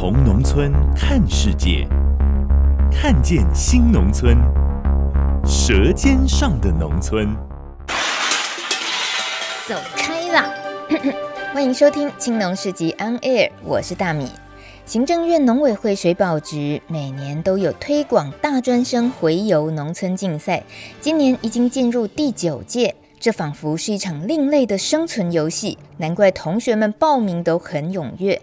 从农村看世界，看见新农村，舌尖上的农村。走开啦！欢迎收听《青农市集 On Air》，我是大米。行政院农委会水保局每年都有推广大专生回游农村竞赛，今年已经进入第九届。这仿佛是一场另类的生存游戏，难怪同学们报名都很踊跃。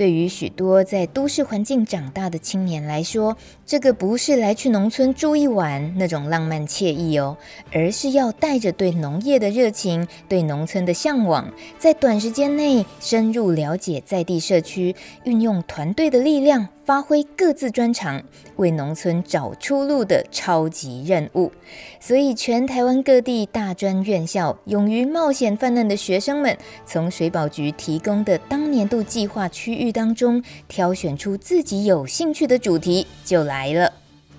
对于许多在都市环境长大的青年来说，这个不是来去农村住一晚那种浪漫惬意哦，而是要带着对农业的热情、对农村的向往，在短时间内深入了解在地社区，运用团队的力量，发挥各自专长，为农村找出路的超级任务。所以，全台湾各地大专院校勇于冒险犯难的学生们，从水保局提供的当年度计划区域当中挑选出自己有兴趣的主题，就来来了。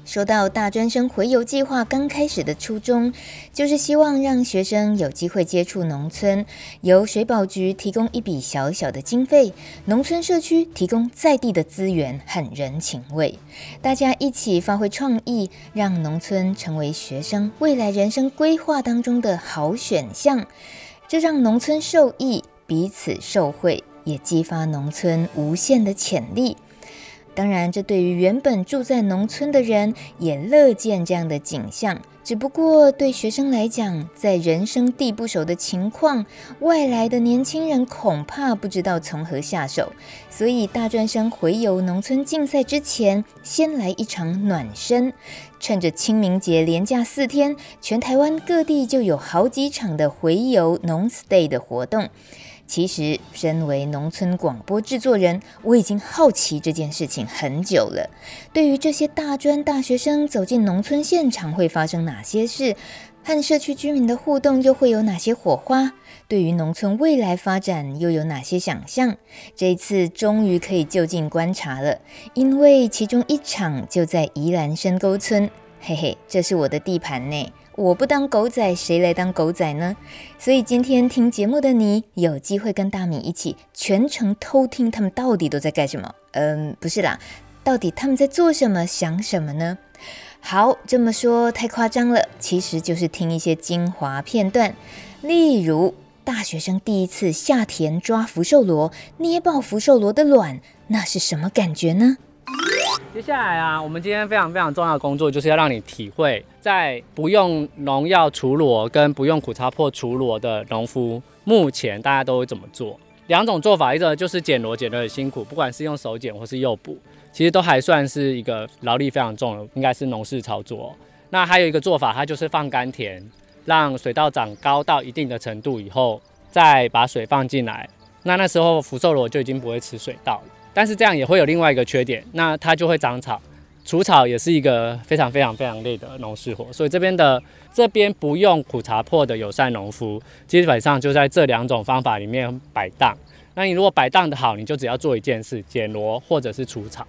说到大专生回游计划刚开始的初衷，就是希望让学生有机会接触农村，由水保局提供一笔小小的经费，农村社区提供在地的资源和人情味，大家一起发挥创意，让农村成为学生未来人生规划当中的好选项，这让农村受益，彼此受惠。也激发农村无限的潜力。当然，这对于原本住在农村的人也乐见这样的景象。只不过对学生来讲，在人生地不熟的情况，外来的年轻人恐怕不知道从何下手。所以，大专生回游农村竞赛之前，先来一场暖身。趁着清明节连假四天，全台湾各地就有好几场的回游农 stay 的活动。其实，身为农村广播制作人，我已经好奇这件事情很久了。对于这些大专大学生走进农村现场会发生哪些事，和社区居民的互动又会有哪些火花？对于农村未来发展又有哪些想象？这一次终于可以就近观察了，因为其中一场就在宜兰深沟村。嘿嘿，这是我的地盘呢。我不当狗仔，谁来当狗仔呢？所以今天听节目的你，有机会跟大米一起全程偷听他们到底都在干什么。嗯，不是啦，到底他们在做什么、想什么呢？好，这么说太夸张了，其实就是听一些精华片段。例如，大学生第一次下田抓福寿螺，捏爆福寿螺的卵，那是什么感觉呢？接下来啊，我们今天非常非常重要的工作，就是要让你体会，在不用农药除螺跟不用苦茶粕除螺的农夫，目前大家都会怎么做？两种做法，一个就是剪螺剪得很辛苦，不管是用手剪或是诱捕，其实都还算是一个劳力非常重的，应该是农事操作。那还有一个做法，它就是放干田，让水稻长高到一定的程度以后，再把水放进来，那那时候福寿螺就已经不会吃水稻了。但是这样也会有另外一个缺点，那它就会长草，除草也是一个非常非常非常累的农事活。所以这边的这边不用苦茶粕的友善农夫，基本上就在这两种方法里面摆荡。那你如果摆荡的好，你就只要做一件事，捡螺或者是除草。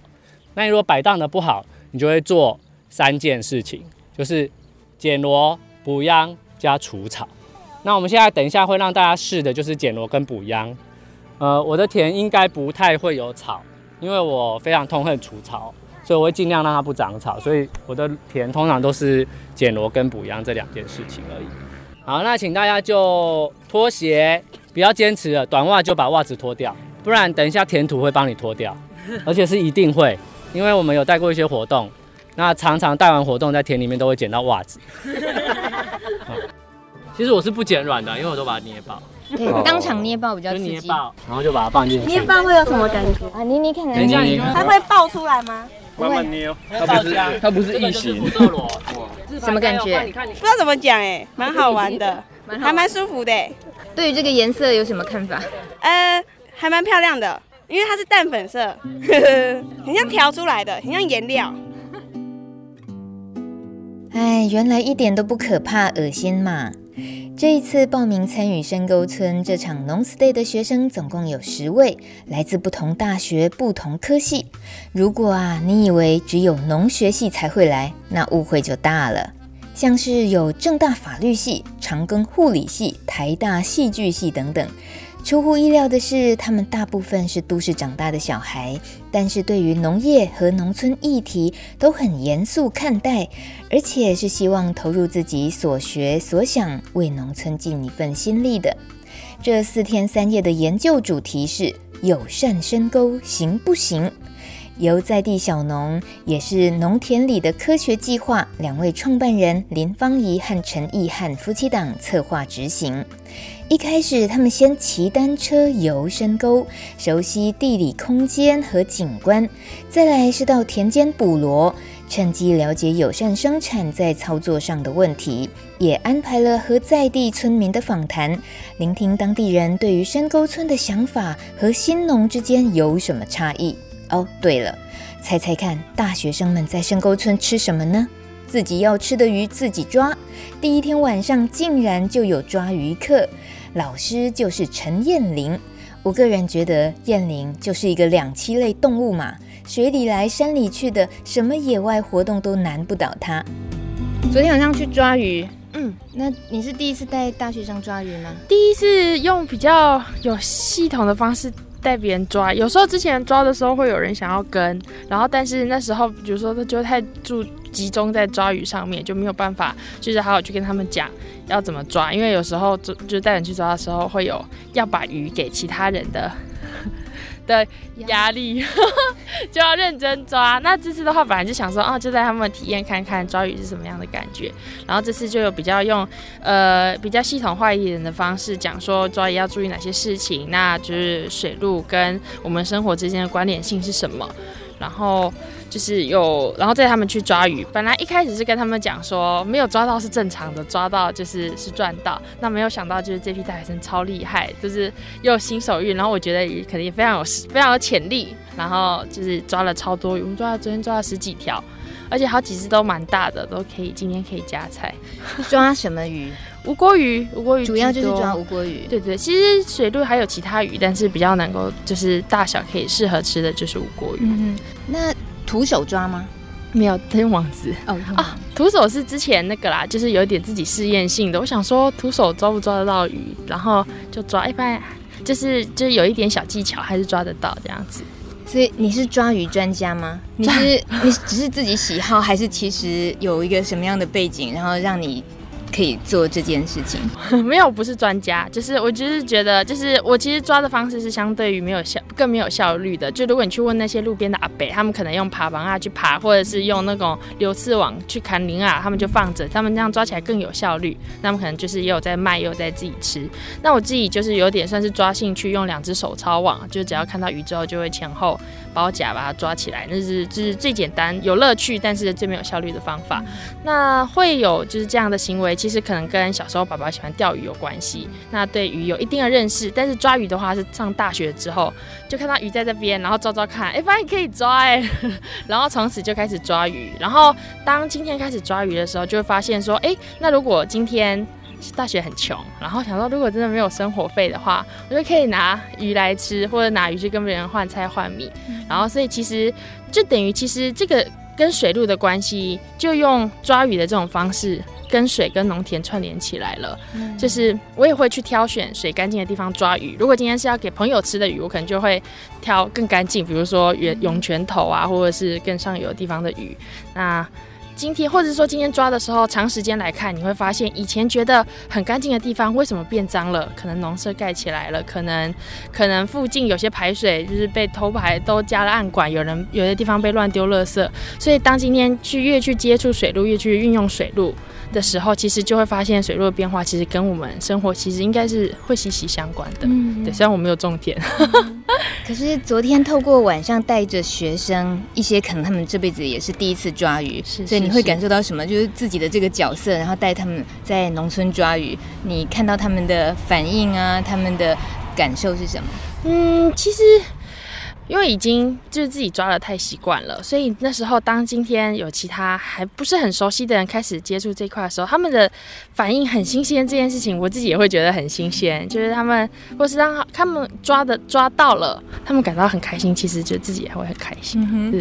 那你如果摆荡的不好，你就会做三件事情，就是捡螺、补秧加除草。那我们现在等一下会让大家试的就是捡螺跟补秧。呃，我的田应该不太会有草，因为我非常痛恨除草，所以我会尽量让它不长草。所以我的田通常都是捡螺跟补秧这两件事情而已。好，那请大家就脱鞋，不要坚持了，短袜就把袜子脱掉，不然等一下填土会帮你脱掉，而且是一定会，因为我们有带过一些活动，那常常带完活动在田里面都会捡到袜子。其实我是不捡软的，因为我都把它捏爆。对，当场捏爆比较刺激。捏爆，然后就把它放进去。捏爆会有什么感觉啊？捏捏看，捏捏它会爆出来吗？慢慢捏哦。它不是，它不是异形。什么感觉？不知道怎么讲哎，蛮好玩的，还蛮舒服的。对于这个颜色有什么看法？呃，还蛮漂亮的。因为它是淡粉色，很像调出来的，很像颜料。哎，原来一点都不可怕，恶心嘛！这一次报名参与深沟村这场农 stay 的学生总共有十位，来自不同大学、不同科系。如果啊，你以为只有农学系才会来，那误会就大了。像是有正大法律系、长庚护理系、台大戏剧系等等。出乎意料的是，他们大部分是都市长大的小孩，但是对于农业和农村议题都很严肃看待，而且是希望投入自己所学所想，为农村尽一份心力的。这四天三夜的研究主题是友善深沟行不行？由在地小农，也是农田里的科学计划，两位创办人林芳仪和陈义汉夫妻档策划执行。一开始，他们先骑单车游深沟，熟悉地理空间和景观；再来是到田间捕螺，趁机了解友善生产在操作上的问题，也安排了和在地村民的访谈，聆听当地人对于深沟村的想法和新农之间有什么差异。哦，对了，猜猜看，大学生们在深沟村吃什么呢？自己要吃的鱼自己抓。第一天晚上竟然就有抓鱼课。老师就是陈燕玲，我个人觉得燕玲就是一个两栖类动物嘛，水里来山里去的，什么野外活动都难不倒她。昨天晚上去抓鱼，嗯，那你是第一次带大学生抓鱼吗？第一次用比较有系统的方式带别人抓，有时候之前抓的时候会有人想要跟，然后但是那时候比如说他就太注。集中在抓鱼上面，就没有办法，就是好好去跟他们讲要怎么抓，因为有时候就就带人去抓的时候，会有要把鱼给其他人的的压力，就要认真抓。那这次的话，本来就想说，哦，就带他们体验看看抓鱼是什么样的感觉。然后这次就有比较用呃比较系统化一点的方式讲说抓鱼要注意哪些事情，那就是水路跟我们生活之间的关联性是什么。然后就是有，然后带他们去抓鱼。本来一开始是跟他们讲说，没有抓到是正常的，抓到就是是赚到。那没有想到就是这批大学生超厉害，就是又有新手运，然后我觉得也可能也非常有非常有潜力。然后就是抓了超多鱼，我们抓了昨天抓了十几条，而且好几只都蛮大的，都可以今天可以加菜。抓什么鱼？吴郭鱼，无锅鱼主要就是抓无锅鱼。对对，其实水路还有其他鱼，但是比较能够就是大小可以适合吃的就是无锅鱼。嗯，那徒手抓吗？没有，他用网子。哦啊，徒手是之前那个啦，就是有点自己试验性的。我想说徒手抓不抓得到鱼，然后就抓，一般就是就是有一点小技巧，还是抓得到这样子。所以你是抓鱼专家吗？你是 你只是自己喜好，还是其实有一个什么样的背景，然后让你？可以做这件事情，没有，不是专家，就是我就是觉得，就是我其实抓的方式是相对于没有效，更没有效率的。就如果你去问那些路边的阿伯，他们可能用爬网啊去爬，或者是用那种流刺网去砍鳞啊，他们就放着，他们这样抓起来更有效率。那么可能就是也有在卖，也有在自己吃。那我自己就是有点算是抓兴趣，用两只手抄网，就只要看到鱼之后就会前后包夹把它抓起来，那是就是最简单、有乐趣，但是最没有效率的方法。那会有就是这样的行为。其实可能跟小时候爸爸喜欢钓鱼有关系，那对鱼有一定的认识。但是抓鱼的话，是上大学之后就看到鱼在这边，然后抓抓看，哎，发现可以抓，哎，然后从此就开始抓鱼。然后当今天开始抓鱼的时候，就会发现说，哎，那如果今天大学很穷，然后想说如果真的没有生活费的话，我就可以拿鱼来吃，或者拿鱼去跟别人换菜换米。然后所以其实就等于其实这个跟水路的关系，就用抓鱼的这种方式。跟水跟农田串联起来了，嗯，就是我也会去挑选水干净的地方抓鱼。如果今天是要给朋友吃的鱼，我可能就会挑更干净，比如说涌涌泉头啊，或者是更上游的地方的鱼。那今天，或者是说今天抓的时候，长时间来看，你会发现以前觉得很干净的地方，为什么变脏了？可能农舍盖起来了，可能可能附近有些排水就是被偷排，都加了暗管，有人有些地方被乱丢垃圾。所以当今天去越去接触水路，越去运用水路的时候，其实就会发现水路的变化，其实跟我们生活其实应该是会息息相关的。嗯，对，虽然我没有种田。嗯 可是昨天透过晚上带着学生，一些可能他们这辈子也是第一次抓鱼，是是是，所以你会感受到什么？就是自己的这个角色，然后带他们在农村抓鱼，你看到他们的反应啊，他们的感受是什么？嗯，其实因为已经就是自己抓的太习惯了，所以那时候当今天有其他还不是很熟悉的人开始接触这块的时候，他们的反应很新鲜。这件事情我自己也会觉得很新鲜，就是他们或是让他们抓的抓到了，他们感到很开心，其实就自己也会很开心。嗯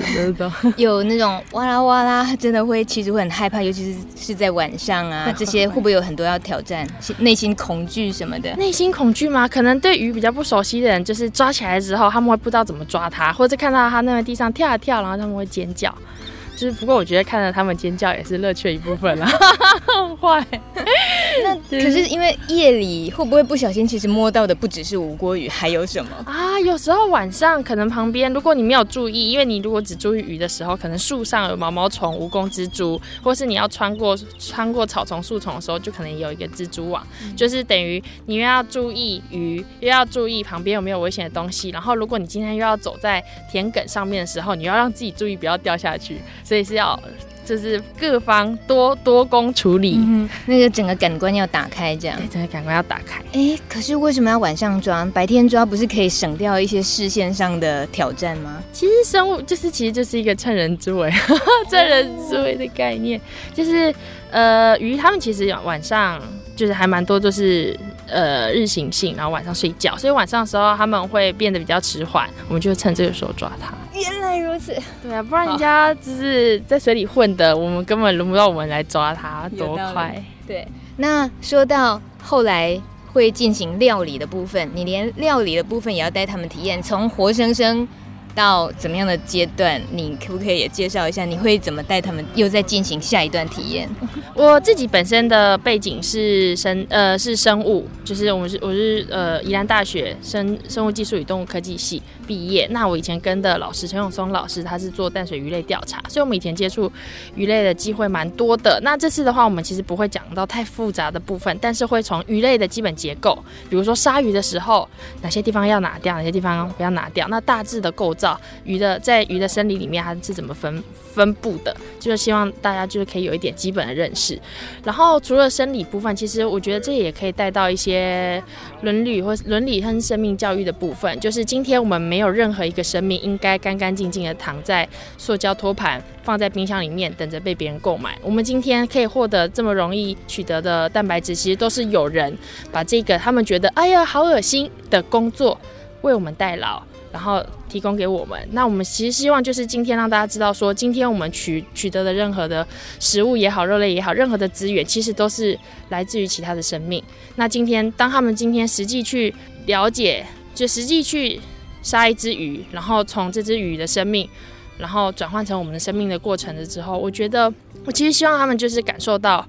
哼，有那种哇啦哇啦，真的会其实会很害怕，尤其是是在晚上啊，这些会不会有很多要挑战，内心恐惧什么的？内心恐惧吗？可能对于比较不熟悉的人，就是抓起来之后，他们会不知道怎么抓它，或者看到它那个地上跳啊跳，然后他们会尖叫。就是不过我觉得看到他们尖叫也是乐趣的一部分啦。很 坏。那 可是因为夜里会不会不小心，其实摸到的不只是吴郭鱼，还有什么啊？有时候晚上可能旁边，如果你没有注意，因为你如果只注意鱼的时候，可能树上有毛毛虫、蜈蚣、蜘蛛，或是你要穿过穿过草丛、树丛的时候，就可能有一个蜘蛛网，嗯、就是等于你又要注意鱼，又要注意旁边有没有危险的东西。然后如果你今天又要走在田埂上面的时候，你要让自己注意不要掉下去。所以是要，就是各方多多工处理，嗯，那个整个感官要打开，这样，对，整个感官要打开。哎，可是为什么要晚上抓？白天抓不是可以省掉一些视线上的挑战吗？其实生物就是，其实就是一个趁人之危，趁人之危的概念，就是呃，鱼他们其实晚上就是还蛮多，就是。呃，日行性，然后晚上睡觉，所以晚上的时候他们会变得比较迟缓，我们就趁这个时候抓它。原来如此，对啊，不然人家就是在水里混的，我们根本轮不到我们来抓它，多快。对，那说到后来会进行料理的部分，你连料理的部分也要带他们体验，从活生生。到怎么样的阶段，你可不可以也介绍一下？你会怎么带他们又再进行下一段体验？我自己本身的背景是生呃是生物，就是我们是我是呃宜兰大学生生物技术与动物科技系毕业。那我以前跟的老师陈永松老师，他是做淡水鱼类调查，所以我们以前接触鱼类的机会蛮多的。那这次的话，我们其实不会讲到太复杂的部分，但是会从鱼类的基本结构，比如说鲨鱼的时候，哪些地方要拿掉，哪些地方不要拿掉，那大致的构造。鱼的在鱼的生理里面它是怎么分分布的？就是希望大家就是可以有一点基本的认识。然后除了生理部分，其实我觉得这也可以带到一些伦理或伦理和生命教育的部分。就是今天我们没有没有任何一个生命应该干干净净的躺在塑胶托盘放在冰箱里面等着被别人购买。我们今天可以获得这么容易取得的蛋白质，其实都是有人把这个他们觉得哎呀好恶心的工作为我们代劳。然后提供给我们，那我们其实希望就是今天让大家知道说，今天我们取取得的任何的食物也好，肉类也好，任何的资源其实都是来自于其他的生命。那今天当他们今天实际去了解，就实际去杀一只鱼，然后从这只鱼的生命，然后转换成我们的生命的过程的之后，我觉得我其实希望他们就是感受到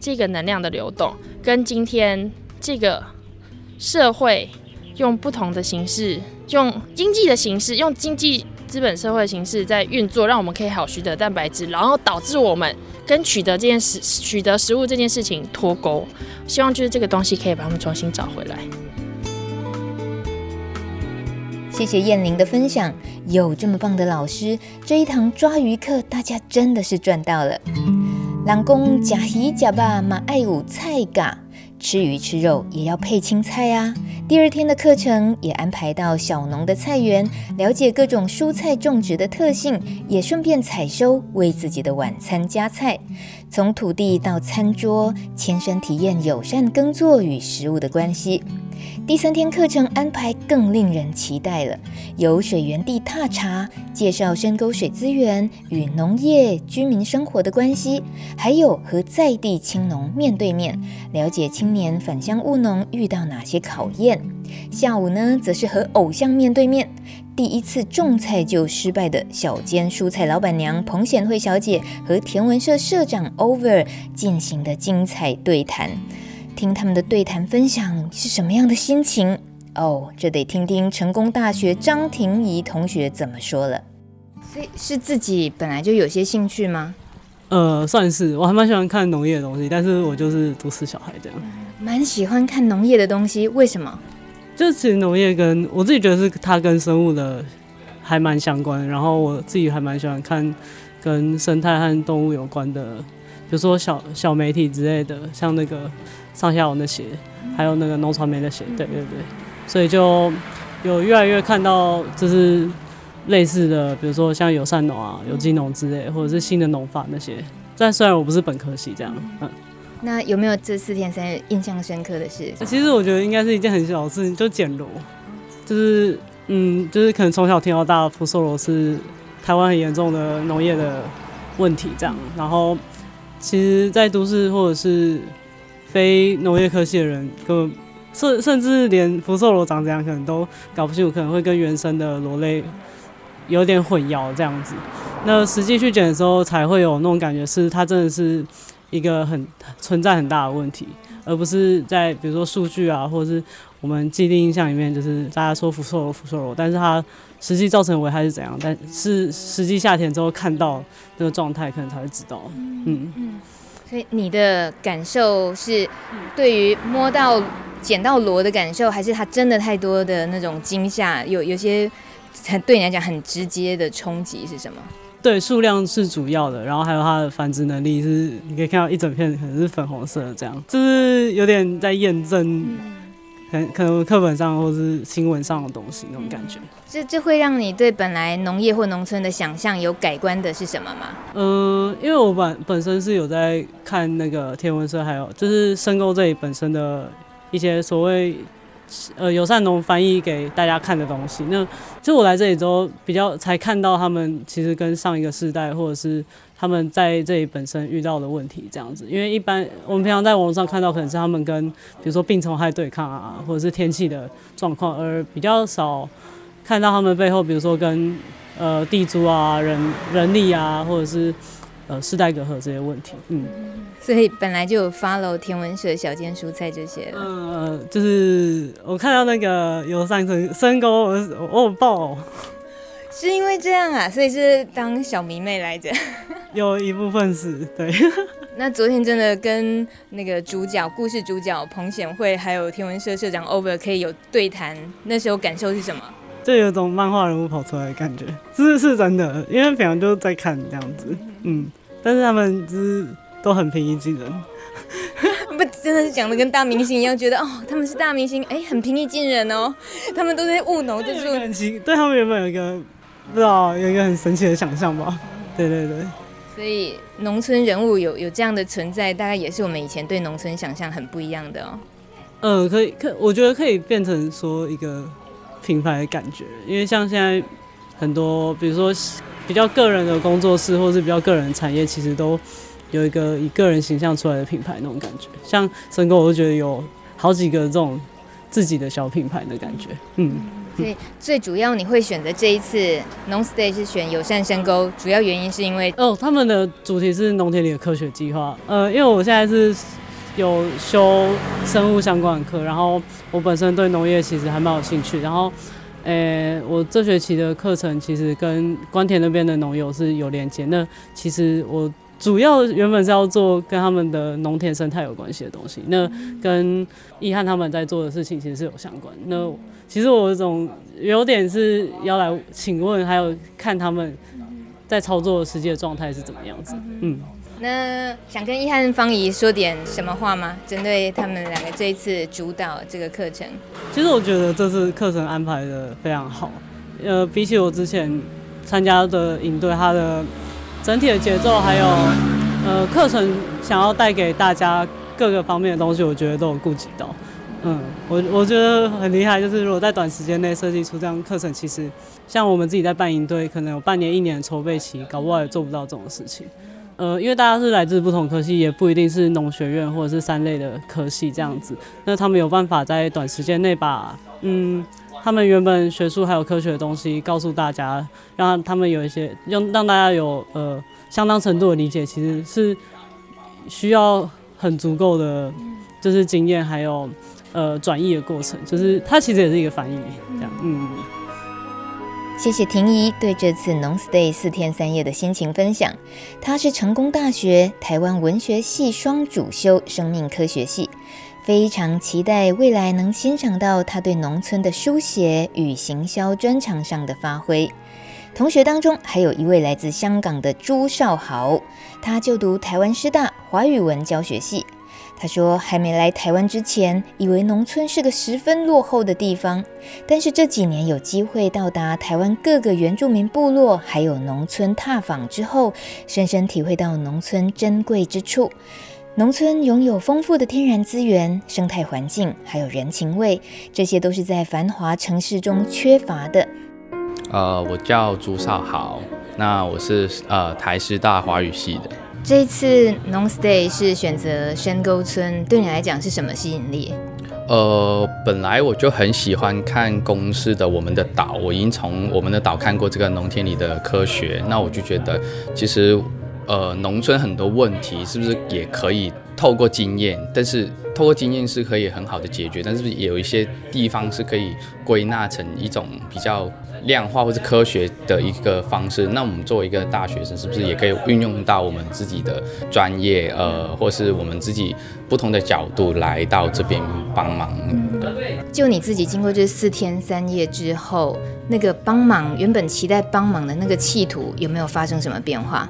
这个能量的流动，跟今天这个社会用不同的形式。用经济的形式，用经济资本社会的形式在运作，让我们可以好取得蛋白质，然后导致我们跟取得这件事、取得食物这件事情脱钩。希望就是这个东西可以把他们重新找回来。谢谢燕玲的分享，有这么棒的老师，这一堂抓鱼课大家真的是赚到了。人讲吃鱼吃肉嘛爱有菜咖。吃鱼吃肉也要配青菜啊！第二天的课程也安排到小农的菜园，了解各种蔬菜种植的特性，也顺便采收，为自己的晚餐加菜。从土地到餐桌，亲身体验友善耕作与食物的关系。第三天课程安排更令人期待了，由水源地踏查，介绍深沟水资源与农业居民生活的关系，还有和在地青农面对面，了解青年返乡务农遇到哪些考验。下午呢，则是和偶像面对面，第一次种菜就失败的小间蔬菜老板娘彭显惠小姐和田文社社长 Over 进行的精彩对谈。听他们的对谈分享是什么样的心情哦？这得听听成功大学张婷怡同学怎么说了。所以是自己本来就有些兴趣吗？呃，算是，我还蛮喜欢看农业的东西，但是我就是都市小孩这样。蛮喜欢看农业的东西，为什么？就其实农业跟我自己觉得是它跟生物的还蛮相关，然后我自己还蛮喜欢看跟生态和动物有关的，比如说小小媒体之类的，像那个。上下文的写，还有那个农传媒的写，对对对，所以就有越来越看到，就是类似的，比如说像友善农啊、有机农之类，或者是新的农法那些。但虽然我不是本科系这样，嗯。那有没有这四天三夜印象深刻的事？其实我觉得应该是一件很小的事情，就捡螺，就是嗯，就是可能从小听到大，福寿螺是台湾很严重的农业的问题这样。然后其实，在都市或者是非农业科系的人，根本甚甚至连福寿螺长怎样，可能都搞不清楚，可能会跟原生的螺类有点混淆这样子。那实际去捡的时候，才会有那种感觉，是它真的是。一个很存在很大的问题，而不是在比如说数据啊，或者是我们既定印象里面，就是大家说福寿螺、福寿螺，但是它实际造成的危害是怎样？但是实际下田之后看到那个状态，可能才会知道。嗯嗯。所以你的感受是，对于摸到、捡到螺的感受，还是它真的太多的那种惊吓？有有些很对你来讲很直接的冲击是什么？对，数量是主要的，然后还有它的繁殖能力是，你可以看到一整片可能是粉红色的这样，就是有点在验证，可能可能课本上或是新闻上的东西那种感觉。这这会让你对本来农业或农村的想象有改观的是什么吗？嗯，因为我本本身是有在看那个天文社，还有就是深沟这里本身的一些所谓。呃，友善农翻译给大家看的东西。那就我来这里之后，比较才看到他们其实跟上一个世代，或者是他们在这里本身遇到的问题这样子。因为一般我们平常在网络上看到，可能是他们跟比如说病虫害对抗啊，或者是天气的状况，而比较少看到他们背后，比如说跟呃地租啊、人人力啊，或者是呃世代隔阂这些问题。嗯。所以本来就有 follow 天文社小间蔬菜这些。嗯、呃，就是我看到那个有上层深沟，我我爆，是因为这样啊，所以是当小迷妹来着。有一部分是对。那昨天真的跟那个主角故事主角彭显惠，还有天文社社长 Over 可以有对谈，那时候感受是什么？就有种漫画人物跑出来的感觉，这是是真的，因为平常就在看这样子，嗯，但是他们就是。都很平易近人，不真的是讲的跟大明星一样，觉得哦他们是大明星，哎、欸，很平易近人哦，他们都在务农，就是很奇，对他们原本有一个不知道有一个很神奇的想象吧，对对对，所以农村人物有有这样的存在，大概也是我们以前对农村想象很不一样的哦。嗯，可以可我觉得可以变成说一个品牌的感觉，因为像现在很多比如说比较个人的工作室，或是比较个人的产业，其实都。有一个以个人形象出来的品牌那种感觉，像深沟，我就觉得有好几个这种自己的小品牌的感觉。嗯，所以最主要你会选择这一次农 stay 是选友善深沟，主要原因是因为哦，他们的主题是农田里的科学计划。呃，因为我现在是有修生物相关的课，然后我本身对农业其实还蛮有兴趣，然后，呃、欸，我这学期的课程其实跟官田那边的农友是有连接。那其实我。主要原本是要做跟他们的农田生态有关系的东西，那跟易汉他们在做的事情其实是有相关。那其实我有种有点是要来请问，还有看他们在操作实际的状态是怎么样子。嗯，那想跟易翰芳宜说点什么话吗？针对他们两个这一次主导这个课程，其实我觉得这次课程安排的非常好。呃，比起我之前参加的营队，他的。整体的节奏还有，呃，课程想要带给大家各个方面的东西，我觉得都有顾及到。嗯，我我觉得很厉害，就是如果在短时间内设计出这样课程，其实像我们自己在办营队，可能有半年、一年的筹备期，搞不好也做不到这种事情。呃，因为大家是来自不同科系，也不一定是农学院或者是三类的科系这样子，那他们有办法在短时间内把，嗯。他们原本学术还有科学的东西告诉大家，让他们有一些让让大家有呃相当程度的理解，其实是需要很足够的就是经验还有呃转译的过程，就是它其实也是一个翻译这样。嗯，谢谢婷宜对这次农 stay 四天三夜的心情分享。她是成功大学台湾文学系双主修生命科学系。非常期待未来能欣赏到他对农村的书写与行销专长上的发挥。同学当中还有一位来自香港的朱少豪，他就读台湾师大华语文教学系。他说，还没来台湾之前，以为农村是个十分落后的地方，但是这几年有机会到达台湾各个原住民部落，还有农村踏访之后，深深体会到农村珍贵之处。农村拥有丰富的天然资源、生态环境，还有人情味，这些都是在繁华城市中缺乏的。呃，我叫朱少豪，那我是呃台师大华语系的。这一次农 stay 是选择深沟村，对你来讲是什么吸引力？呃，本来我就很喜欢看公司的《我们的岛》，我已经从《我们的岛》看过这个农田里的科学，那我就觉得其实。呃，农村很多问题是不是也可以透过经验？但是透过经验是可以很好的解决，但是也有一些地方是可以归纳成一种比较量化或是科学的一个方式。那我们作为一个大学生，是不是也可以运用到我们自己的专业，呃，或是我们自己不同的角度来到这边帮忙？就你自己经过这四天三夜之后，那个帮忙原本期待帮忙的那个企图，有没有发生什么变化？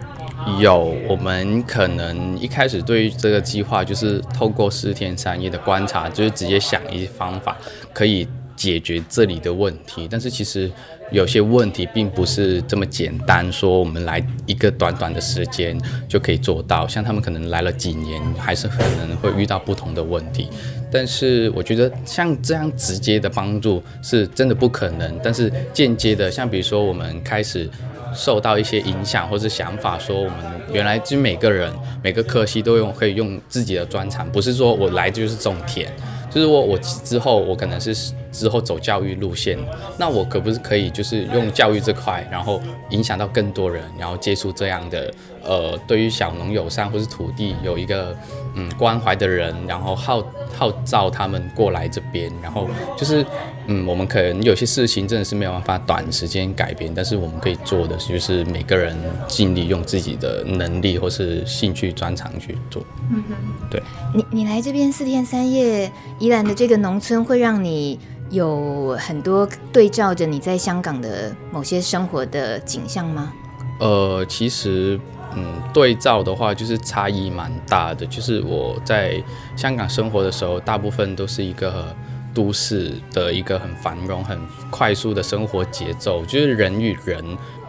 有，我们可能一开始对于这个计划就是透过四天三夜的观察，就是直接想一些方法可以解决这里的问题。但是其实有些问题并不是这么简单，说我们来一个短短的时间就可以做到。像他们可能来了几年，还是可能会遇到不同的问题。但是我觉得像这样直接的帮助是真的不可能，但是间接的，像比如说我们开始。受到一些影响或是想法，说我们原来就每个人每个科系都用可以用自己的专长，不是说我来就是种田，就是我我之后我可能是之后走教育路线，那我可不是可以就是用教育这块，然后影响到更多人，然后接触这样的呃对于小农友善或是土地有一个嗯关怀的人，然后号号召他们过来这边，然后就是。嗯，我们可能有些事情真的是没有办法短时间改变，但是我们可以做的就是每个人尽力用自己的能力或是兴趣专长去做。嗯哼，对。你你来这边四天三夜，宜兰的这个农村会让你有很多对照着你在香港的某些生活的景象吗？呃，其实嗯，对照的话就是差异蛮大的。就是我在香港生活的时候，大部分都是一个。都市的一个很繁荣、很快速的生活节奏，就是人与人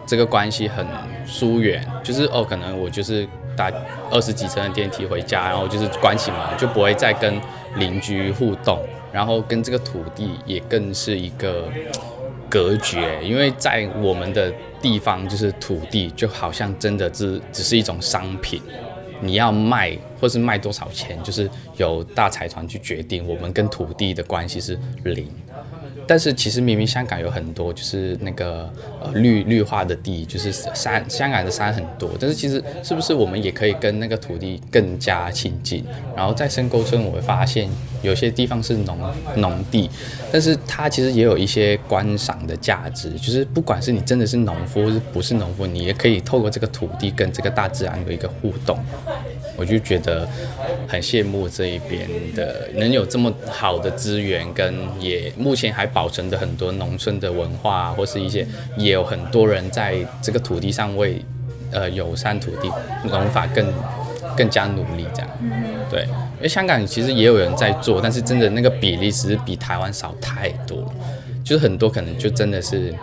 这个关系很疏远，就是哦，可能我就是搭二十几层的电梯回家，然后就是关起门就不会再跟邻居互动，然后跟这个土地也更是一个隔绝，因为在我们的地方，就是土地就好像真的是只是一种商品。你要卖，或是卖多少钱，就是由大财团去决定。我们跟土地的关系是零。但是其实明明香港有很多就是那个呃绿绿化的地，就是山，香港的山很多。但是其实是不是我们也可以跟那个土地更加亲近？然后在深沟村，我会发现有些地方是农农地，但是它其实也有一些观赏的价值。就是不管是你真的是农夫，是不是农夫，你也可以透过这个土地跟这个大自然有一个互动。我就觉得很羡慕这一边的能有这么好的资源，跟也目前还保存的很多农村的文化，或是一些也有很多人在这个土地上为呃友善土地农法更更加努力这样。对，因为香港其实也有人在做，但是真的那个比例只是比台湾少太多，就是很多可能就真的是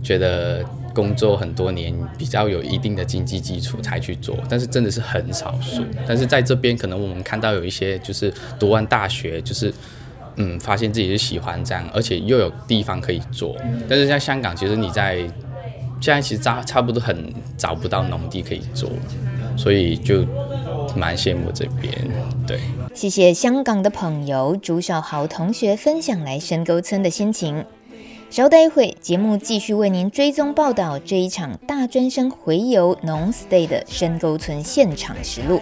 觉得。工作很多年，比较有一定的经济基础才去做，但是真的是很少数。但是在这边，可能我们看到有一些就是读完大学，就是嗯，发现自己是喜欢这样，而且又有地方可以做。但是像香港，其实你在现在其实差差不多很找不到农地可以做，所以就蛮羡慕这边。对，谢谢香港的朋友朱少豪同学分享来深沟村的心情。稍待一会，节目继续为您追踪报道这一场大专生回游农 stay 的深沟村现场实录。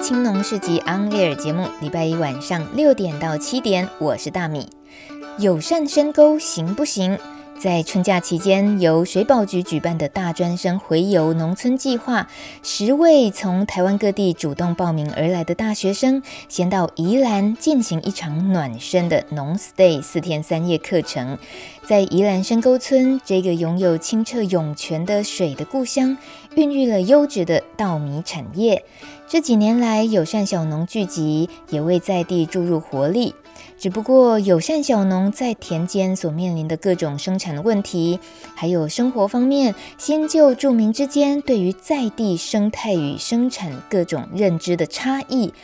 青农市集 On Air 节目，礼拜一晚上六点到七点，我是大米。友善深沟行不行？在春假期间，由水保局举办的大专生回游农村计划，十位从台湾各地主动报名而来的大学生，先到宜兰进行一场暖身的农 stay 四天三夜课程。在宜兰深沟村这个拥有清澈涌泉的水的故乡，孕育了优质的稻米产业。这几年来，友善小农聚集，也为在地注入活力。只不过，友善小农在田间所面临的各种生产的问题，还有生活方面新旧住民之间对于在地生态与生产各种认知的差异，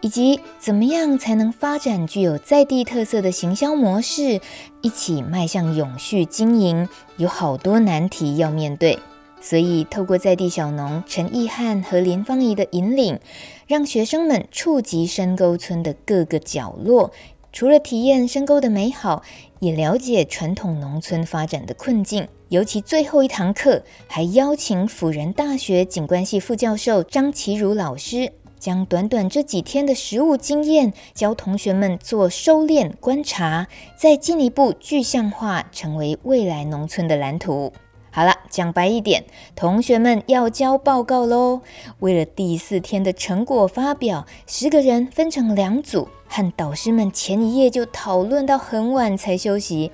以及怎么样才能发展具有在地特色的行销模式，一起迈向永续经营，有好多难题要面对。所以，透过在地小农陈义汉和林芳仪的引领，让学生们触及深沟村的各个角落。除了体验深沟的美好，也了解传统农村发展的困境。尤其最后一堂课，还邀请辅仁大学景观系副教授张其如老师，将短短这几天的实务经验，教同学们做收敛观察，再进一步具象化，成为未来农村的蓝图。好了，讲白一点，同学们要交报告喽。为了第四天的成果发表，十个人分成两组。和导师们前一夜就讨论到很晚才休息。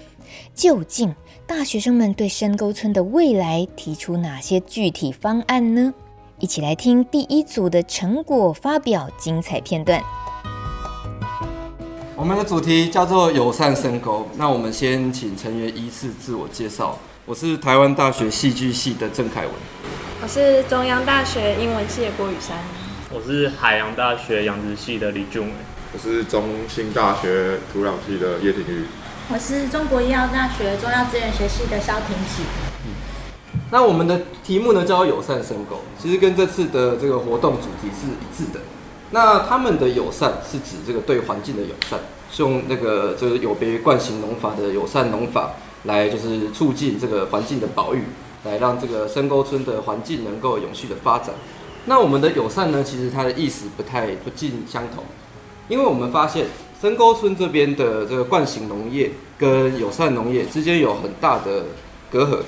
究竟大学生们对深沟村的未来提出哪些具体方案呢？一起来听第一组的成果发表精彩片段。我们的主题叫做友善深沟。那我们先请成员依次自我介绍。我是台湾大学戏剧系的郑凯文。我是中央大学英文系的郭雨珊。我是海洋大学养殖系的李俊伟。我是中兴大学土壤系的叶廷玉，我是中国医药大学中药资源学系的肖廷启。嗯，那我们的题目呢叫友善生狗，其实跟这次的这个活动主题是一致的。那他们的友善是指这个对环境的友善，是用那个就是有别于惯行农法的友善农法来就是促进这个环境的保育，来让这个深沟村的环境能够永续的发展。那我们的友善呢，其实它的意思不太不尽相同。因为我们发现深沟村这边的这个惯性农业跟友善农业之间有很大的隔阂，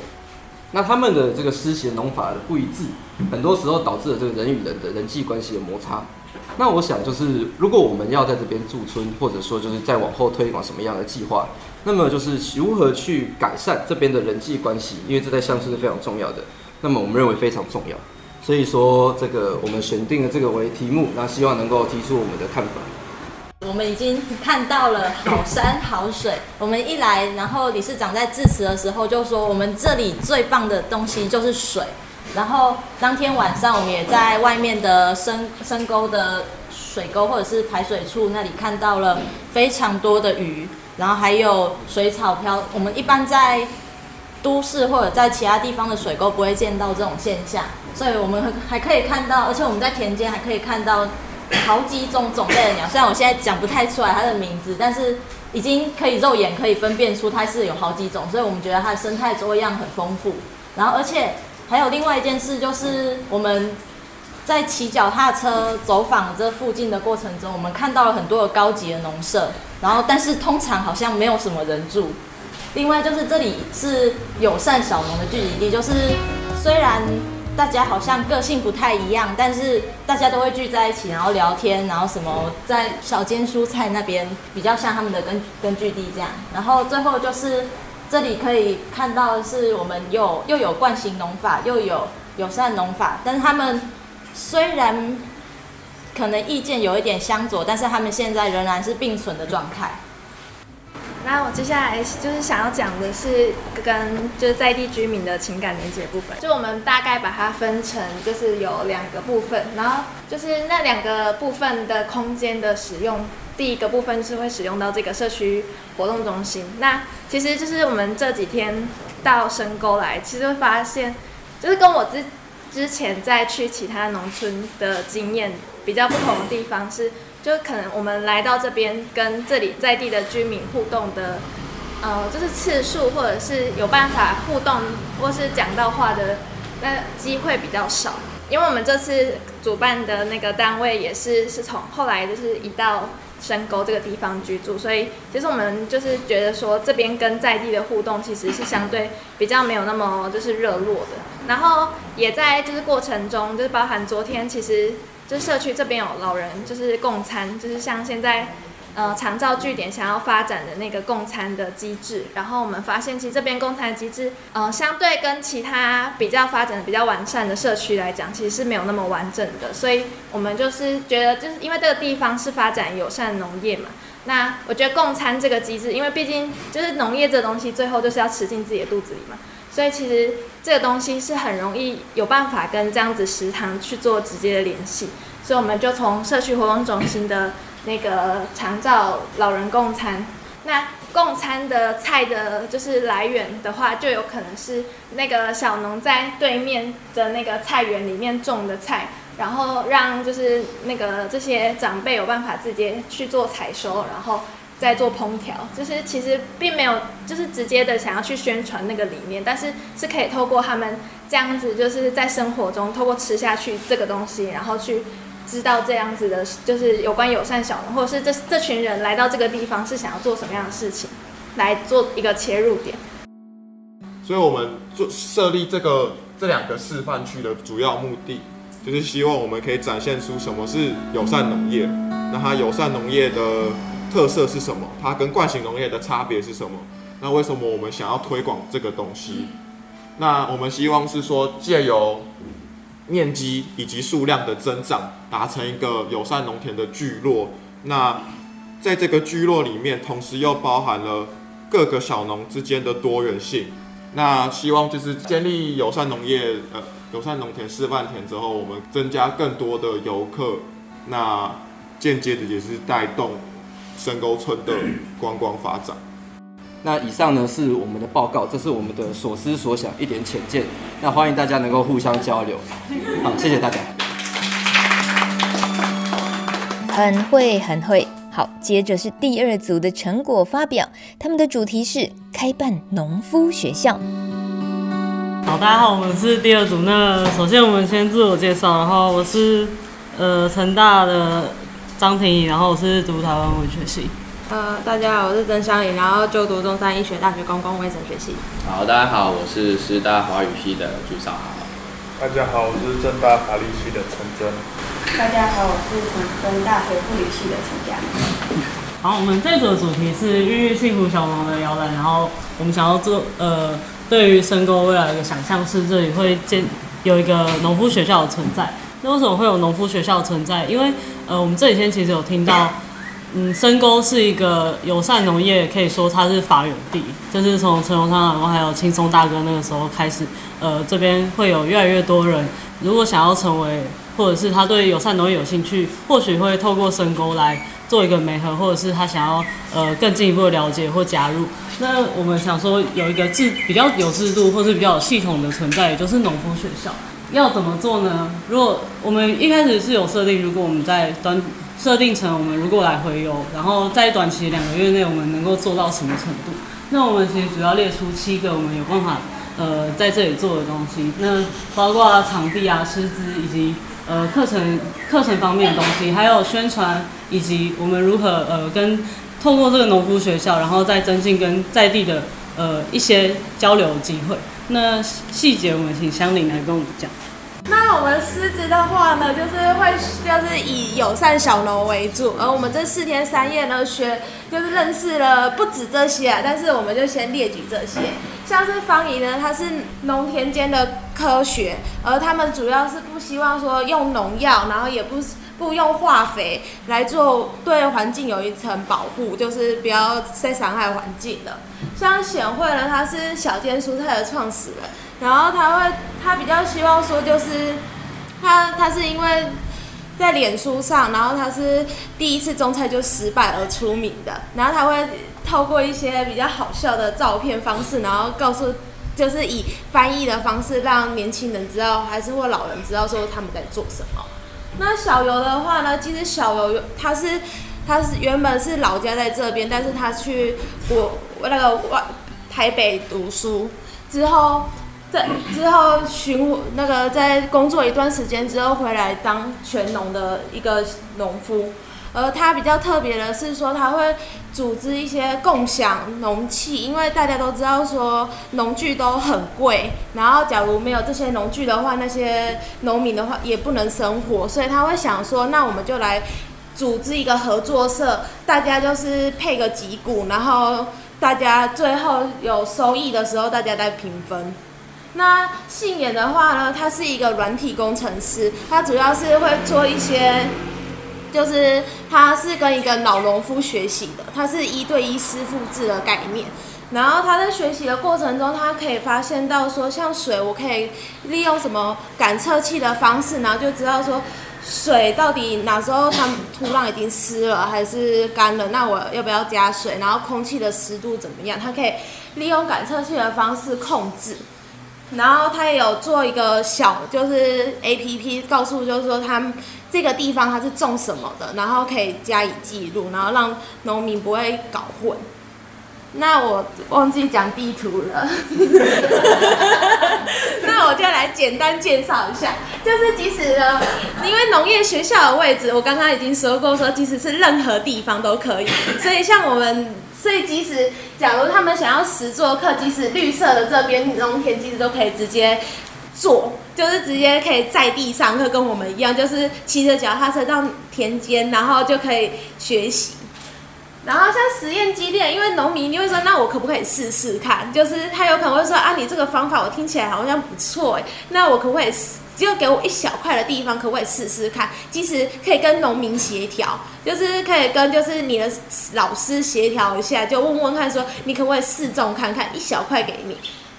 那他们的这个施行农法的不一致，很多时候导致了这个人与人的人际关系的摩擦。那我想就是，如果我们要在这边驻村，或者说就是再往后推广什么样的计划，那么就是如何去改善这边的人际关系，因为这在乡村是非常重要的。那么我们认为非常重要，所以说这个我们选定了这个为题目，那希望能够提出我们的看法。我们已经看到了好山好水。我们一来，然后理事长在致辞的时候就说，我们这里最棒的东西就是水。然后当天晚上，我们也在外面的深深沟的水沟或者是排水处那里看到了非常多的鱼，然后还有水草飘。我们一般在都市或者在其他地方的水沟不会见到这种现象，所以我们还可以看到，而且我们在田间还可以看到。好几种种类的鸟，虽然我现在讲不太出来它的名字，但是已经可以肉眼可以分辨出它是有好几种，所以我们觉得它的生态多样很丰富。然后，而且还有另外一件事，就是我们在骑脚踏车走访这附近的过程中，我们看到了很多的高级的农舍，然后但是通常好像没有什么人住。另外就是这里是友善小农的聚集地，就是虽然。大家好像个性不太一样，但是大家都会聚在一起，然后聊天，然后什么在小间蔬菜那边比较像他们的根根据地这样。然后最后就是这里可以看到是我们有又有惯行农法，又有友善农法，但是他们虽然可能意见有一点相左，但是他们现在仍然是并存的状态。那我接下来就是想要讲的是跟就是在地居民的情感连接部分，就我们大概把它分成就是有两个部分，然后就是那两个部分的空间的使用，第一个部分是会使用到这个社区活动中心。那其实就是我们这几天到深沟来，其实会发现就是跟我之之前在去其他农村的经验比较不同的地方是。就可能我们来到这边跟这里在地的居民互动的呃，就是次数或者是有办法互动或是讲到话的那机会比较少。因为我们这次主办的那个单位也是是从后来就是一到深沟这个地方居住，所以其实我们就是觉得说这边跟在地的互动其实是相对比较没有那么就是热络的。然后也在就是过程中，就是包含昨天其实就社区这边有老人就是共餐，就是像现在。呃，长照据点想要发展的那个共餐的机制，然后我们发现，其实这边共餐的机制，呃，相对跟其他比较发展的比较完善的社区来讲，其实是没有那么完整的。所以，我们就是觉得，就是因为这个地方是发展友善农业嘛，那我觉得共餐这个机制，因为毕竟就是农业这东西，最后就是要吃进自己的肚子里嘛，所以其实这个东西是很容易有办法跟这样子食堂去做直接的联系，所以我们就从社区活动中心的。那个长照老人共餐，那共餐的菜的，就是来源的话，就有可能是那个小农在对面的那个菜园里面种的菜，然后让就是那个这些长辈有办法直接去做采收，然后再做烹调，就是其实并没有就是直接的想要去宣传那个理念，但是是可以透过他们这样子，就是在生活中透过吃下去这个东西，然后去。知道这样子的，就是有关友善小农，或者是这这群人来到这个地方是想要做什么样的事情，来做一个切入点。所以，我们做设立这个这两个示范区的主要目的，就是希望我们可以展现出什么是友善农业，那它友善农业的特色是什么？它跟惯性农业的差别是什么？那为什么我们想要推广这个东西？那我们希望是说借由。面积以及数量的增长，达成一个友善农田的聚落。那在这个聚落里面，同时又包含了各个小农之间的多元性。那希望就是建立友善农业，呃，友善农田示范田之后，我们增加更多的游客，那间接的也是带动深沟村的观光发展。那以上呢是我们的报告，这是我们的所思所想，一点浅见。那欢迎大家能够互相交流。好，谢谢大家。很会，很会。好，接着是第二组的成果发表，他们的主题是开办农夫学校。好，大家好，我们是第二组。那首先我们先自我介绍，然后我是呃成大的张婷怡，然后我是读台湾文学系。呃，大家好，我是曾香颖，然后就读中山医学大学公共卫生学系。好，大家好，我是师大华语系的朱少豪。大家好，我是政大法律系的陈真。大家好，我是成功大学护理系的陈佳。好，我们这组的主题是孕育幸福小农的摇篮，然后我们想要做呃，对于深沟未来的一个想象是这里会建有一个农夫学校的存在。那为什么会有农夫学校的存在？因为呃，我们这几天其实有听到。嗯，深沟是一个友善农业，可以说它是发源地。就是从陈荣昌然后还有青松大哥那个时候开始，呃，这边会有越来越多人，如果想要成为，或者是他对友善农业有兴趣，或许会透过深沟来做一个媒合，或者是他想要呃更进一步的了解或加入。那我们想说有一个制比较有制度，或是比较有系统的存在，也就是农夫学校。要怎么做呢？如果我们一开始是有设定，如果我们在端设定成我们如果来回游，然后在短期两个月内我们能够做到什么程度？那我们其实主要列出七个我们有办法呃在这里做的东西。那包括场地啊、师资以及呃课程课程方面的东西，还有宣传以及我们如何呃跟透过这个农夫学校，然后再增进跟在地的呃一些交流机会。那细节我们请香菱来跟我们讲。那我们师资的话呢，就是会就是以友善小农为主，而我们这四天三夜呢，学就是认识了不止这些啊，但是我们就先列举这些，像是方怡呢，她是农田间的科学，而他们主要是不希望说用农药，然后也不不用化肥来做对环境有一层保护，就是不要再伤害环境了。像显惠呢，他是小间蔬菜的创始人。然后他会，他比较希望说，就是他他是因为在脸书上，然后他是第一次种菜就失败而出名的。然后他会透过一些比较好笑的照片方式，然后告诉，就是以翻译的方式让年轻人知道，还是或老人知道说他们在做什么。那小游的话呢，其实小游他是他是原本是老家在这边，但是他去我那个外台北读书之后，在之后寻那个在工作一段时间之后回来当全农的一个农夫。而他比较特别的是说，他会组织一些共享农器，因为大家都知道说农具都很贵，然后假如没有这些农具的话，那些农民的话也不能生活，所以他会想说，那我们就来组织一个合作社，大家就是配个几股，然后大家最后有收益的时候，大家再平分。那信言的话呢，他是一个软体工程师，他主要是会做一些。就是他是跟一个老农夫学习的，他是一对一师傅制的概念。然后他在学习的过程中，他可以发现到说，像水，我可以利用什么感测器的方式，然后就知道说水到底哪时候它土壤已经湿了还是干了，那我要不要加水？然后空气的湿度怎么样？他可以利用感测器的方式控制。然后他也有做一个小，就是 APP，告诉就是说他这个地方他是种什么的，然后可以加以记录，然后让农民不会搞混。那我忘记讲地图了，那我就来简单介绍一下，就是即使呢，因为农业学校的位置，我刚刚已经说过，说即使是任何地方都可以，所以像我们。所以，即使假如他们想要实做课，即使绿色的这边农田，其实都可以直接做，就是直接可以在地上课，跟我们一样，就是骑着脚踏车到田间，然后就可以学习。然后像实验机电，因为农民你会说，那我可不可以试试看？就是他有可能会说啊，你这个方法我听起来好像不错，那我可不可以试？只有给我一小块的地方，可不可以试试看？其实可以跟农民协调，就是可以跟就是你的老师协调一下，就问问看说你可不可以试种看看，一小块给你。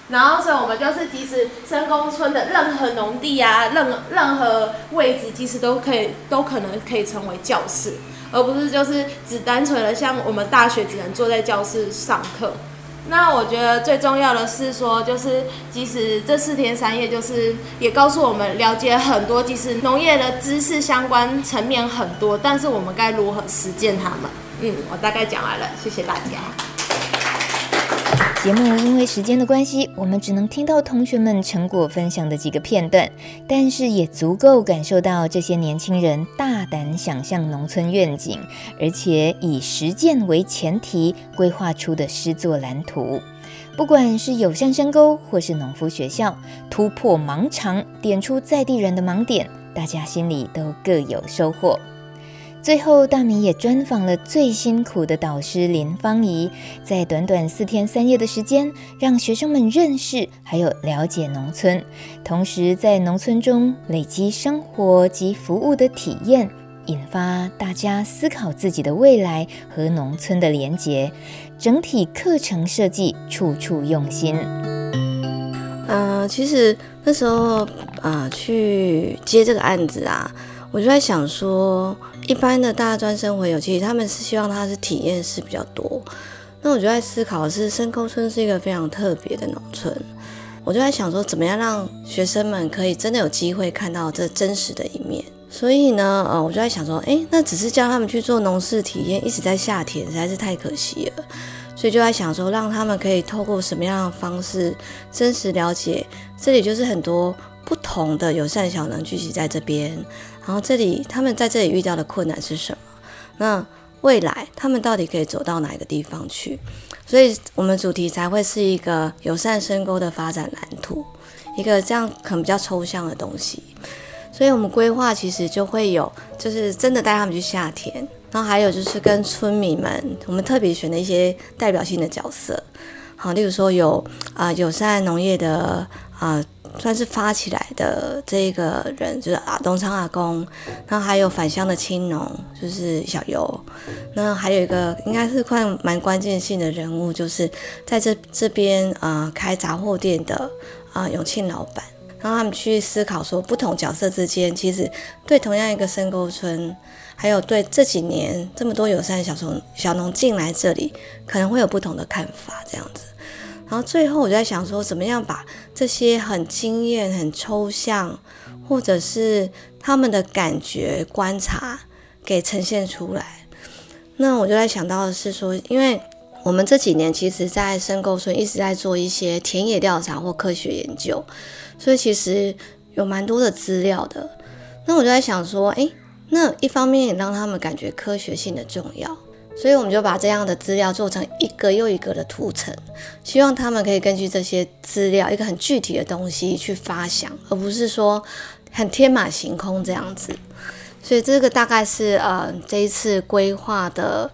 然后所以我们就是即使深沟村的任何农地啊，任任何位置，其实都可以都可能可以成为教室，而不是就是只单纯的像我们大学只能坐在教室上课。那我觉得最重要的是说，就是即使这四天三夜，就是也告诉我们了解很多，即使农业的知识相关层面很多，但是我们该如何实践它们？嗯，我大概讲完了，谢谢大家。节目因为时间的关系，我们只能听到同学们成果分享的几个片段，但是也足够感受到这些年轻人大胆想象农村愿景，而且以实践为前提规划出的诗作蓝图。不管是友善深沟，或是农夫学校，突破盲肠，点出在地人的盲点，大家心里都各有收获。最后，大米也专访了最辛苦的导师林芳仪，在短短四天三夜的时间，让学生们认识还有了解农村，同时在农村中累积生活及服务的体验，引发大家思考自己的未来和农村的连结。整体课程设计处处用心。嗯、呃，其实那时候啊、呃，去接这个案子啊。我就在想说，一般的大专生回游，其实他们是希望他是体验式比较多。那我就在思考的是，深沟村是一个非常特别的农村。我就在想说，怎么样让学生们可以真的有机会看到这真实的一面。所以呢，呃，我就在想说，诶，那只是叫他们去做农事体验，一直在下田，实在是太可惜了。所以就在想说，让他们可以透过什么样的方式，真实了解这里就是很多不同的友善小农聚集在这边。然后这里，他们在这里遇到的困难是什么？那未来他们到底可以走到哪个地方去？所以，我们主题才会是一个友善深沟的发展蓝图，一个这样可能比较抽象的东西。所以我们规划其实就会有，就是真的带他们去下田，然后还有就是跟村民们，我们特别选的一些代表性的角色，好，例如说有啊、友善农业的啊。算是发起来的这一个人，就是啊东昌阿公，然后还有返乡的青农，就是小游，那还有一个应该是快蛮关键性的人物，就是在这这边啊、呃、开杂货店的啊、永庆老板，然后他们去思考说，不同角色之间，其实对同样一个深沟村，还有对这几年这么多友善小农小农进来这里，可能会有不同的看法，这样子。然后最后我就在想说，怎么样把这些很经验、很抽象，或者是他们的感觉观察给呈现出来。那我就在想到的是说，因为我们这几年其实，在深沟村一直在做一些田野调查或科学研究，所以其实有蛮多的资料的。那我就在想说，诶，那一方面也让他们感觉科学性的重要，所以我们就把这样的资料做成一个又一个的图层，希望他们可以根据这些资料，一个很具体的东西去发想，而不是说很天马行空这样子。所以这个大概是呃这一次规划的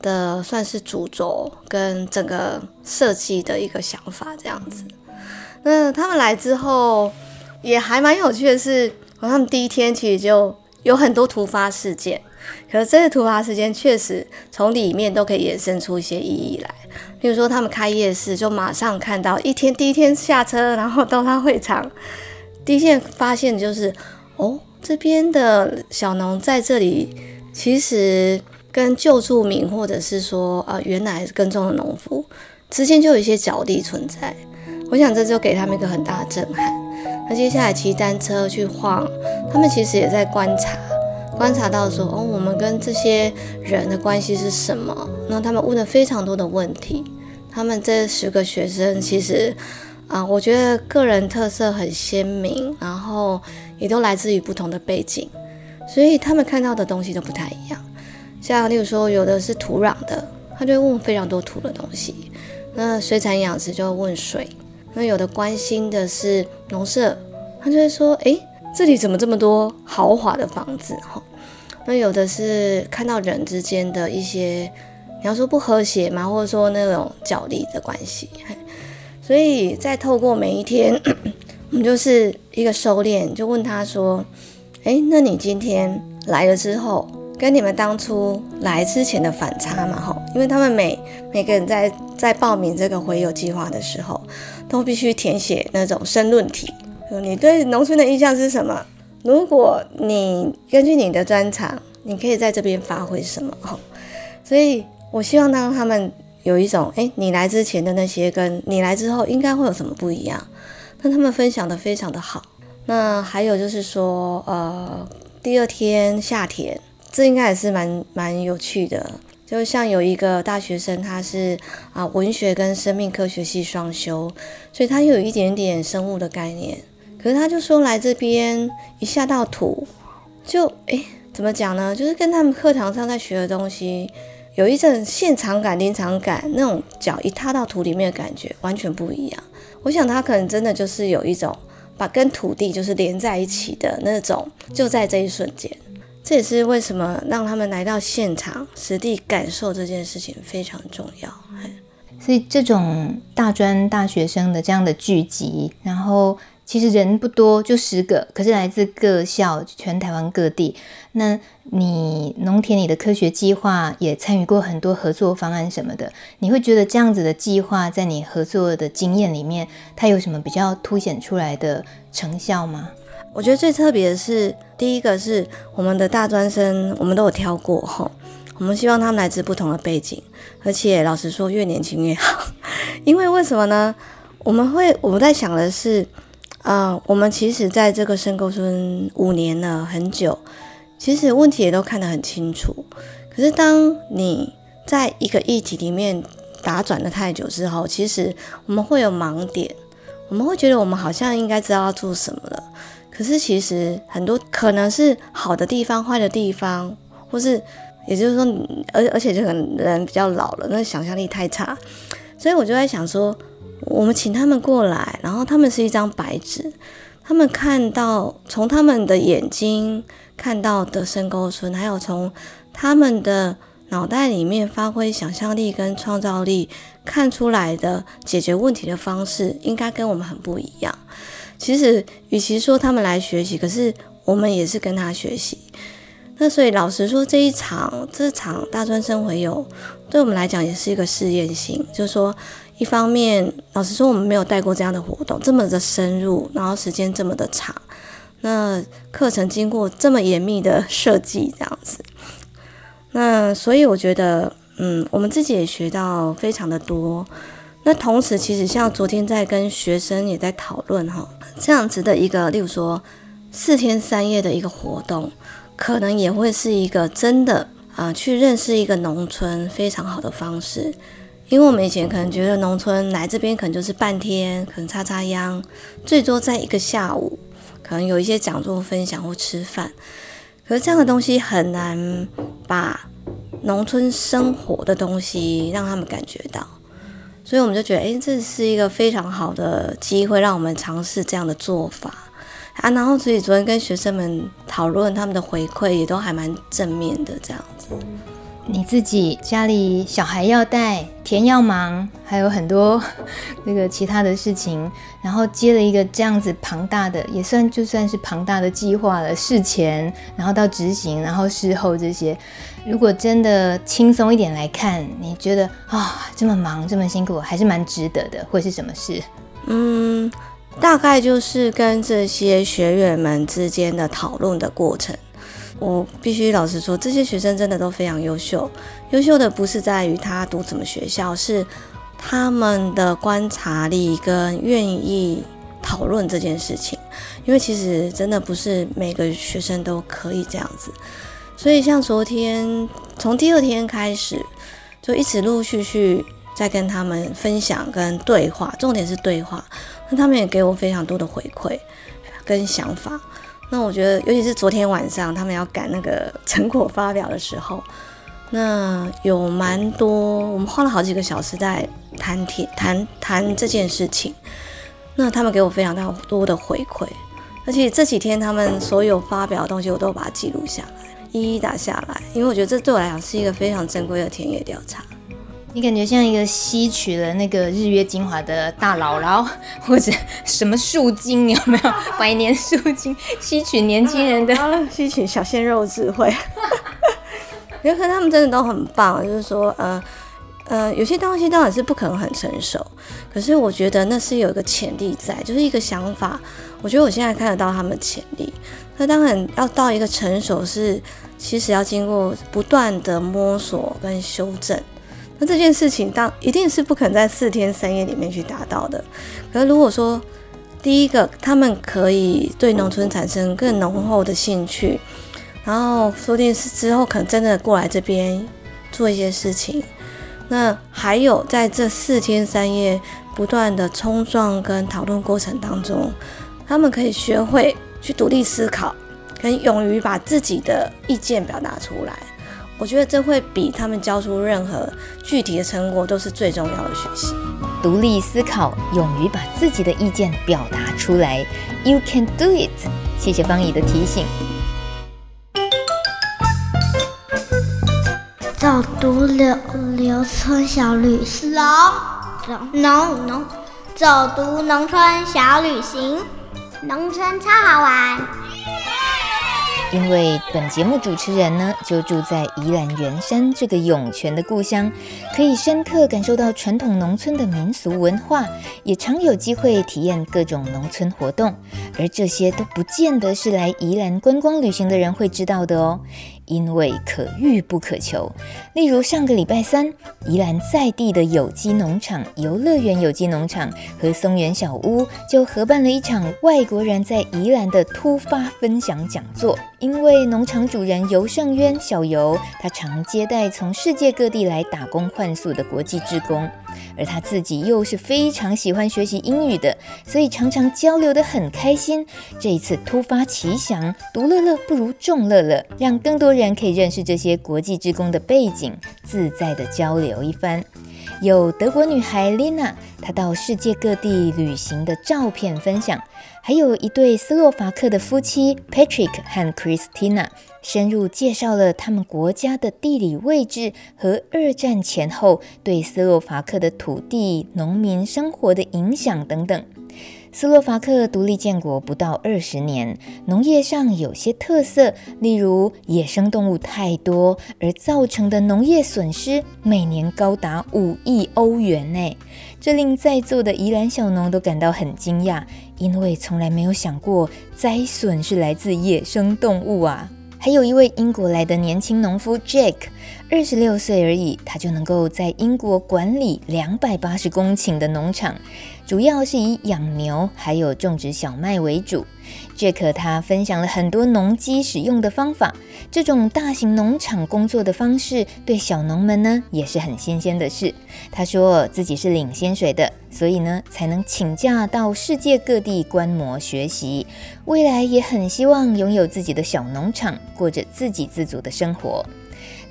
的算是主轴跟整个设计的一个想法这样子。那他们来之后也还蛮有趣的是，好像第一天其实就有很多突发事件，可是这个突发事件确实从里面都可以衍生出一些意义来。比如说他们开夜市，就马上看到一天第一天下车，然后到他会场，第一件发现就是哦。这边的小农在这里，其实跟旧住民或者是说呃原来耕种的农夫之间就有一些角力存在。我想这就给他们一个很大的震撼。那接下来骑单车去晃，他们其实也在观察，观察到说哦，我们跟这些人的关系是什么？那他们问了非常多的问题。他们这十个学生其实啊、我觉得个人特色很鲜明，然后。也都来自于不同的背景，所以他们看到的东西都不太一样。像例如说，有的是土壤的，他就会问非常多土的东西；那水产养殖就会问水；那有的关心的是农舍，他就会说：“诶，这里怎么这么多豪华的房子？”哈，那有的是看到人之间的一些，你要说不和谐嘛，或者说那种角力的关系。所以在透过每一天。我们就是一个收敛，就问他说：“诶，那你今天来了之后，跟你们当初来之前的反差嘛？吼，因为他们每每个人在在报名这个回游计划的时候，都必须填写那种申论题。你对农村的印象是什么？如果你根据你的专长，你可以在这边发挥什么？哈，所以我希望让他们有一种，诶，你来之前的那些，跟你来之后应该会有什么不一样？”那他们分享的非常的好。那还有就是说，呃，第二天夏天，这应该也是蛮蛮有趣的。就像有一个大学生，他是啊文学跟生命科学系双修，所以他有一点点生物的概念。可是他就说来这边一下到土，就诶，怎么讲呢？就是跟他们课堂上在学的东西有一阵现场感、临场感，那种脚一踏到土里面的感觉完全不一样。我想他可能真的就是有一种把跟土地就是连在一起的那种，就在这一瞬间，这也是为什么让他们来到现场实地感受这件事情非常重要。所以这种大专大学生的这样的聚集，然后。其实人不多，就十个，可是来自各校，全台湾各地。那你农田里的科学计划也参与过很多合作方案什么的，你会觉得这样子的计划在你合作的经验里面，它有什么比较凸显出来的成效吗？我觉得最特别的是，第一个是我们的大专生，我们都有挑过吼，我们希望他们来自不同的背景，而且老实说，越年轻越好。因为为什么呢？我们会我们在想的是。啊、uh，我们其实在这个深沟村五年了，很久，其实问题也都看得很清楚。可是当你在一个议题里面打转的太久之后，其实我们会有盲点，我们会觉得我们好像应该知道要做什么了。可是其实很多可能是好的地方、坏的地方，或是也就是说，而而且这个人比较老了，那想象力太差，所以我就在想说。我们请他们过来，然后他们是一张白纸，他们看到从他们的眼睛看到的深沟村，还有从他们的脑袋里面发挥想象力跟创造力看出来的解决问题的方式，应该跟我们很不一样。其实，与其说他们来学习，可是我们也是跟他学习。那所以，老实说，这一场这场大专生回游，对我们来讲也是一个试验性，就是说。一方面，老实说，我们没有带过这样的活动，这么的深入，然后时间这么的长，那课程经过这么严密的设计，这样子，那所以我觉得，嗯，我们自己也学到非常的多。那同时，其实像昨天在跟学生也在讨论哈，这样子的一个，例如说四天三夜的一个活动，可能也会是一个真的。啊、去认识一个农村非常好的方式。因为我们以前可能觉得农村来这边可能就是半天，可能插插秧，最多在一个下午，可能有一些讲座分享或吃饭。可是这样的东西很难把农村生活的东西让他们感觉到，所以我们就觉得，诶，这是一个非常好的机会，让我们尝试这样的做法啊。然后，所以昨天跟学生们讨论，他们的回馈也都还蛮正面的，这样子。你自己家里小孩要带，田要忙，还有很多 那个其他的事情，然后接了一个这样子庞大的，也算就算是庞大的计划了。事前，然后到执行，然后事后这些，如果真的轻松一点来看，你觉得啊、这么忙这么辛苦，还是蛮值得的，会是什么事？嗯，大概就是跟这些学员们之间的讨论的过程。我必须老实说，这些学生真的都非常优秀。优秀的不是在于他读什么学校，是他们的观察力跟愿意讨论这件事情。因为其实真的不是每个学生都可以这样子。所以像昨天，从第二天开始，就一直陆陆续续在跟他们分享跟对话，重点是对话。那他们也给我非常多的回馈跟想法。那我觉得，尤其是昨天晚上他们要赶那个成果发表的时候，那有蛮多，我们花了好几个小时在谈天谈谈这件事情。那他们给我非常大多的回馈，而且这几天他们所有发表的东西，我都把它记录下来，一一打下来，因为我觉得这对我来讲是一个非常珍贵的田野调查。你感觉像一个吸取了那个日月精华的大姥姥，或者什么树精，有没有百年树精吸取年轻人的，吸取小鲜肉智慧？有可能他们真的都很棒，就是说，呃呃，有些东西当然是不可能很成熟，可是我觉得那是有一个潜力在，就是一个想法。我觉得我现在看得到他们的潜力，那当然要到一个成熟是，其实要经过不断的摸索跟修正。这件事情当一定是不可能在四天三夜里面去达到的。可是如果说第一个，他们可以对农村产生更浓厚的兴趣，然后说不定是之后可能真的过来这边做一些事情。那还有在这四天三夜不断的冲撞跟讨论过程当中，他们可以学会去独立思考，跟勇于把自己的意见表达出来。我觉得这会比他们交出任何具体的成果都是最重要的学习。独立思考，勇于把自己的意见表达出来，You can do it。谢谢方怡的提醒。走读留留村小旅行，走农农，走读农村小旅行，农村超好玩。因为本节目主持人呢，就住在宜兰员山这个涌泉的故乡，可以深刻感受到传统农村的民俗文化，也常有机会体验各种农村活动，而这些都不见得是来宜兰观光旅行的人会知道的哦。因为可遇不可求，例如上个礼拜三，宜兰在地的有机农场游乐园有机农场和松园小屋就合办了一场外国人在宜兰的突发分享讲座。因为农场主人游胜渊小游，他常接待从世界各地来打工换宿的国际志工。而他自己又是非常喜欢学习英语的，所以常常交流得很开心。这一次突发奇想，独乐乐不如众乐乐，让更多人可以认识这些国际职工的背景，自在地交流一番。有德国女孩 Lina，她到世界各地旅行的照片分享。还有一对斯洛伐克的夫妻 Patrick 和 Christina，深入介绍了他们国家的地理位置和二战前后对斯洛伐克的土地、农民生活的影响等等。斯洛伐克独立建国不到二十年，农业上有些特色，例如野生动物太多而造成的农业损失，每年高达五亿欧元呢。这令在座的宜兰小农都感到很惊讶，因为从来没有想过灾损是来自野生动物啊。还有一位英国来的年轻农夫 Jake，二十六岁而已，他就能够在英国管理两百八十公顷的农场，主要是以养牛还有种植小麦为主。Jack 他分享了很多农机使用的方法，这种大型农场工作的方式对小农们呢也是很新鲜的事。他说自己是领薪水的，所以呢才能请假到世界各地观摩学习。未来也很希望拥有自己的小农场，过着自给自足的生活。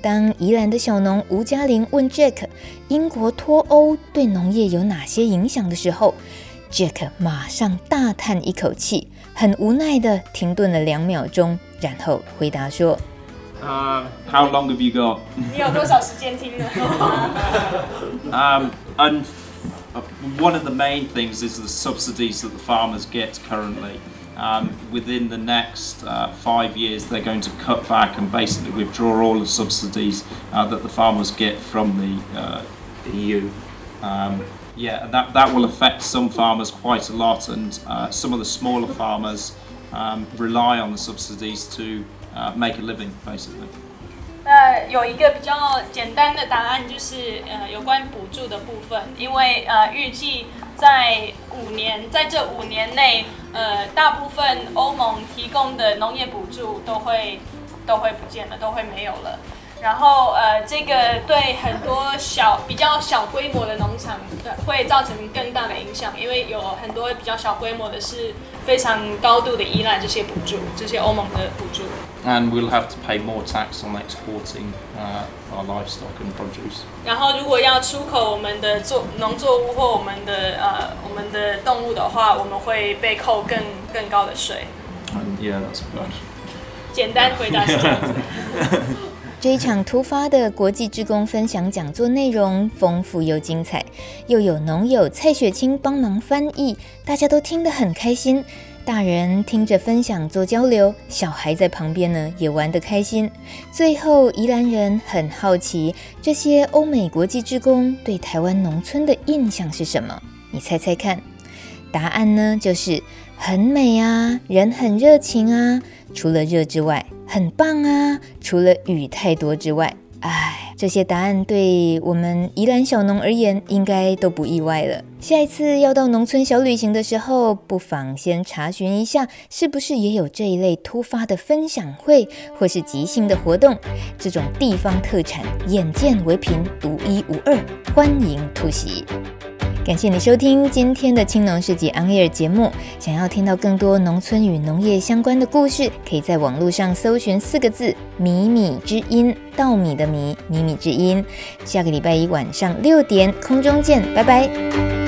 当宜兰的小农吴嘉玲问 Jack 英国脱欧对农业有哪些影响的时候，Jack 马上大叹一口气。很无奈的停顿了两秒钟，然后回答说：“Uh, how long have you got？” 你有多少时间听呢？um, and one of the main things is the subsidies that the farmers get currently. Um, within the next uh, five years, they're going to cut back and basically withdraw all the subsidies uh, that the farmers get from the, uh, the EU. Um, yeah, that, that will affect some farmers quite a lot, and uh, some of the smaller farmers um, rely on the subsidies to uh, make a living, basically. 那有一个比较简单的答案，就是呃有关补助的部分，因为呃预计 在五年，在这五年内，呃大部分欧盟提供的农业补助都会都会不见了，都会没有了。然后呃，这个对很多小比较小规模的农场会造成更大的影响，因为有很多比较小规模的是非常高度的依赖这些补助，这些欧盟的补助。And we'll have to pay more tax on exporting uh, our livestock and produce. 然后如果要出口我们的作农作物或我们的呃我们的动物的话，我们会被扣更更高的税。And yeah, that's bad. 简单回答是这样子。这一场突发的国际志工分享讲座内容丰富又精彩，又有农友蔡雪清帮忙翻译，大家都听得很开心。大人听着分享做交流，小孩在旁边呢也玩得开心。最后，宜兰人很好奇，这些欧美国际志工对台湾农村的印象是什么？你猜猜看？答案呢就是很美啊，人很热情啊。除了热之外，很棒啊！除了雨太多之外，唉，这些答案对我们宜兰小农而言，应该都不意外了。下一次要到农村小旅行的时候，不妨先查询一下，是不是也有这一类突发的分享会，或是即兴的活动。这种地方特产，眼见为凭，独一无二，欢迎突袭。感谢你收听今天的青农市集 On Air 节目。想要听到更多农村与农业相关的故事，可以在网络上搜寻四个字“米米之音”，稻米的米，米米之音。下个礼拜一晚上六点空中见，拜拜。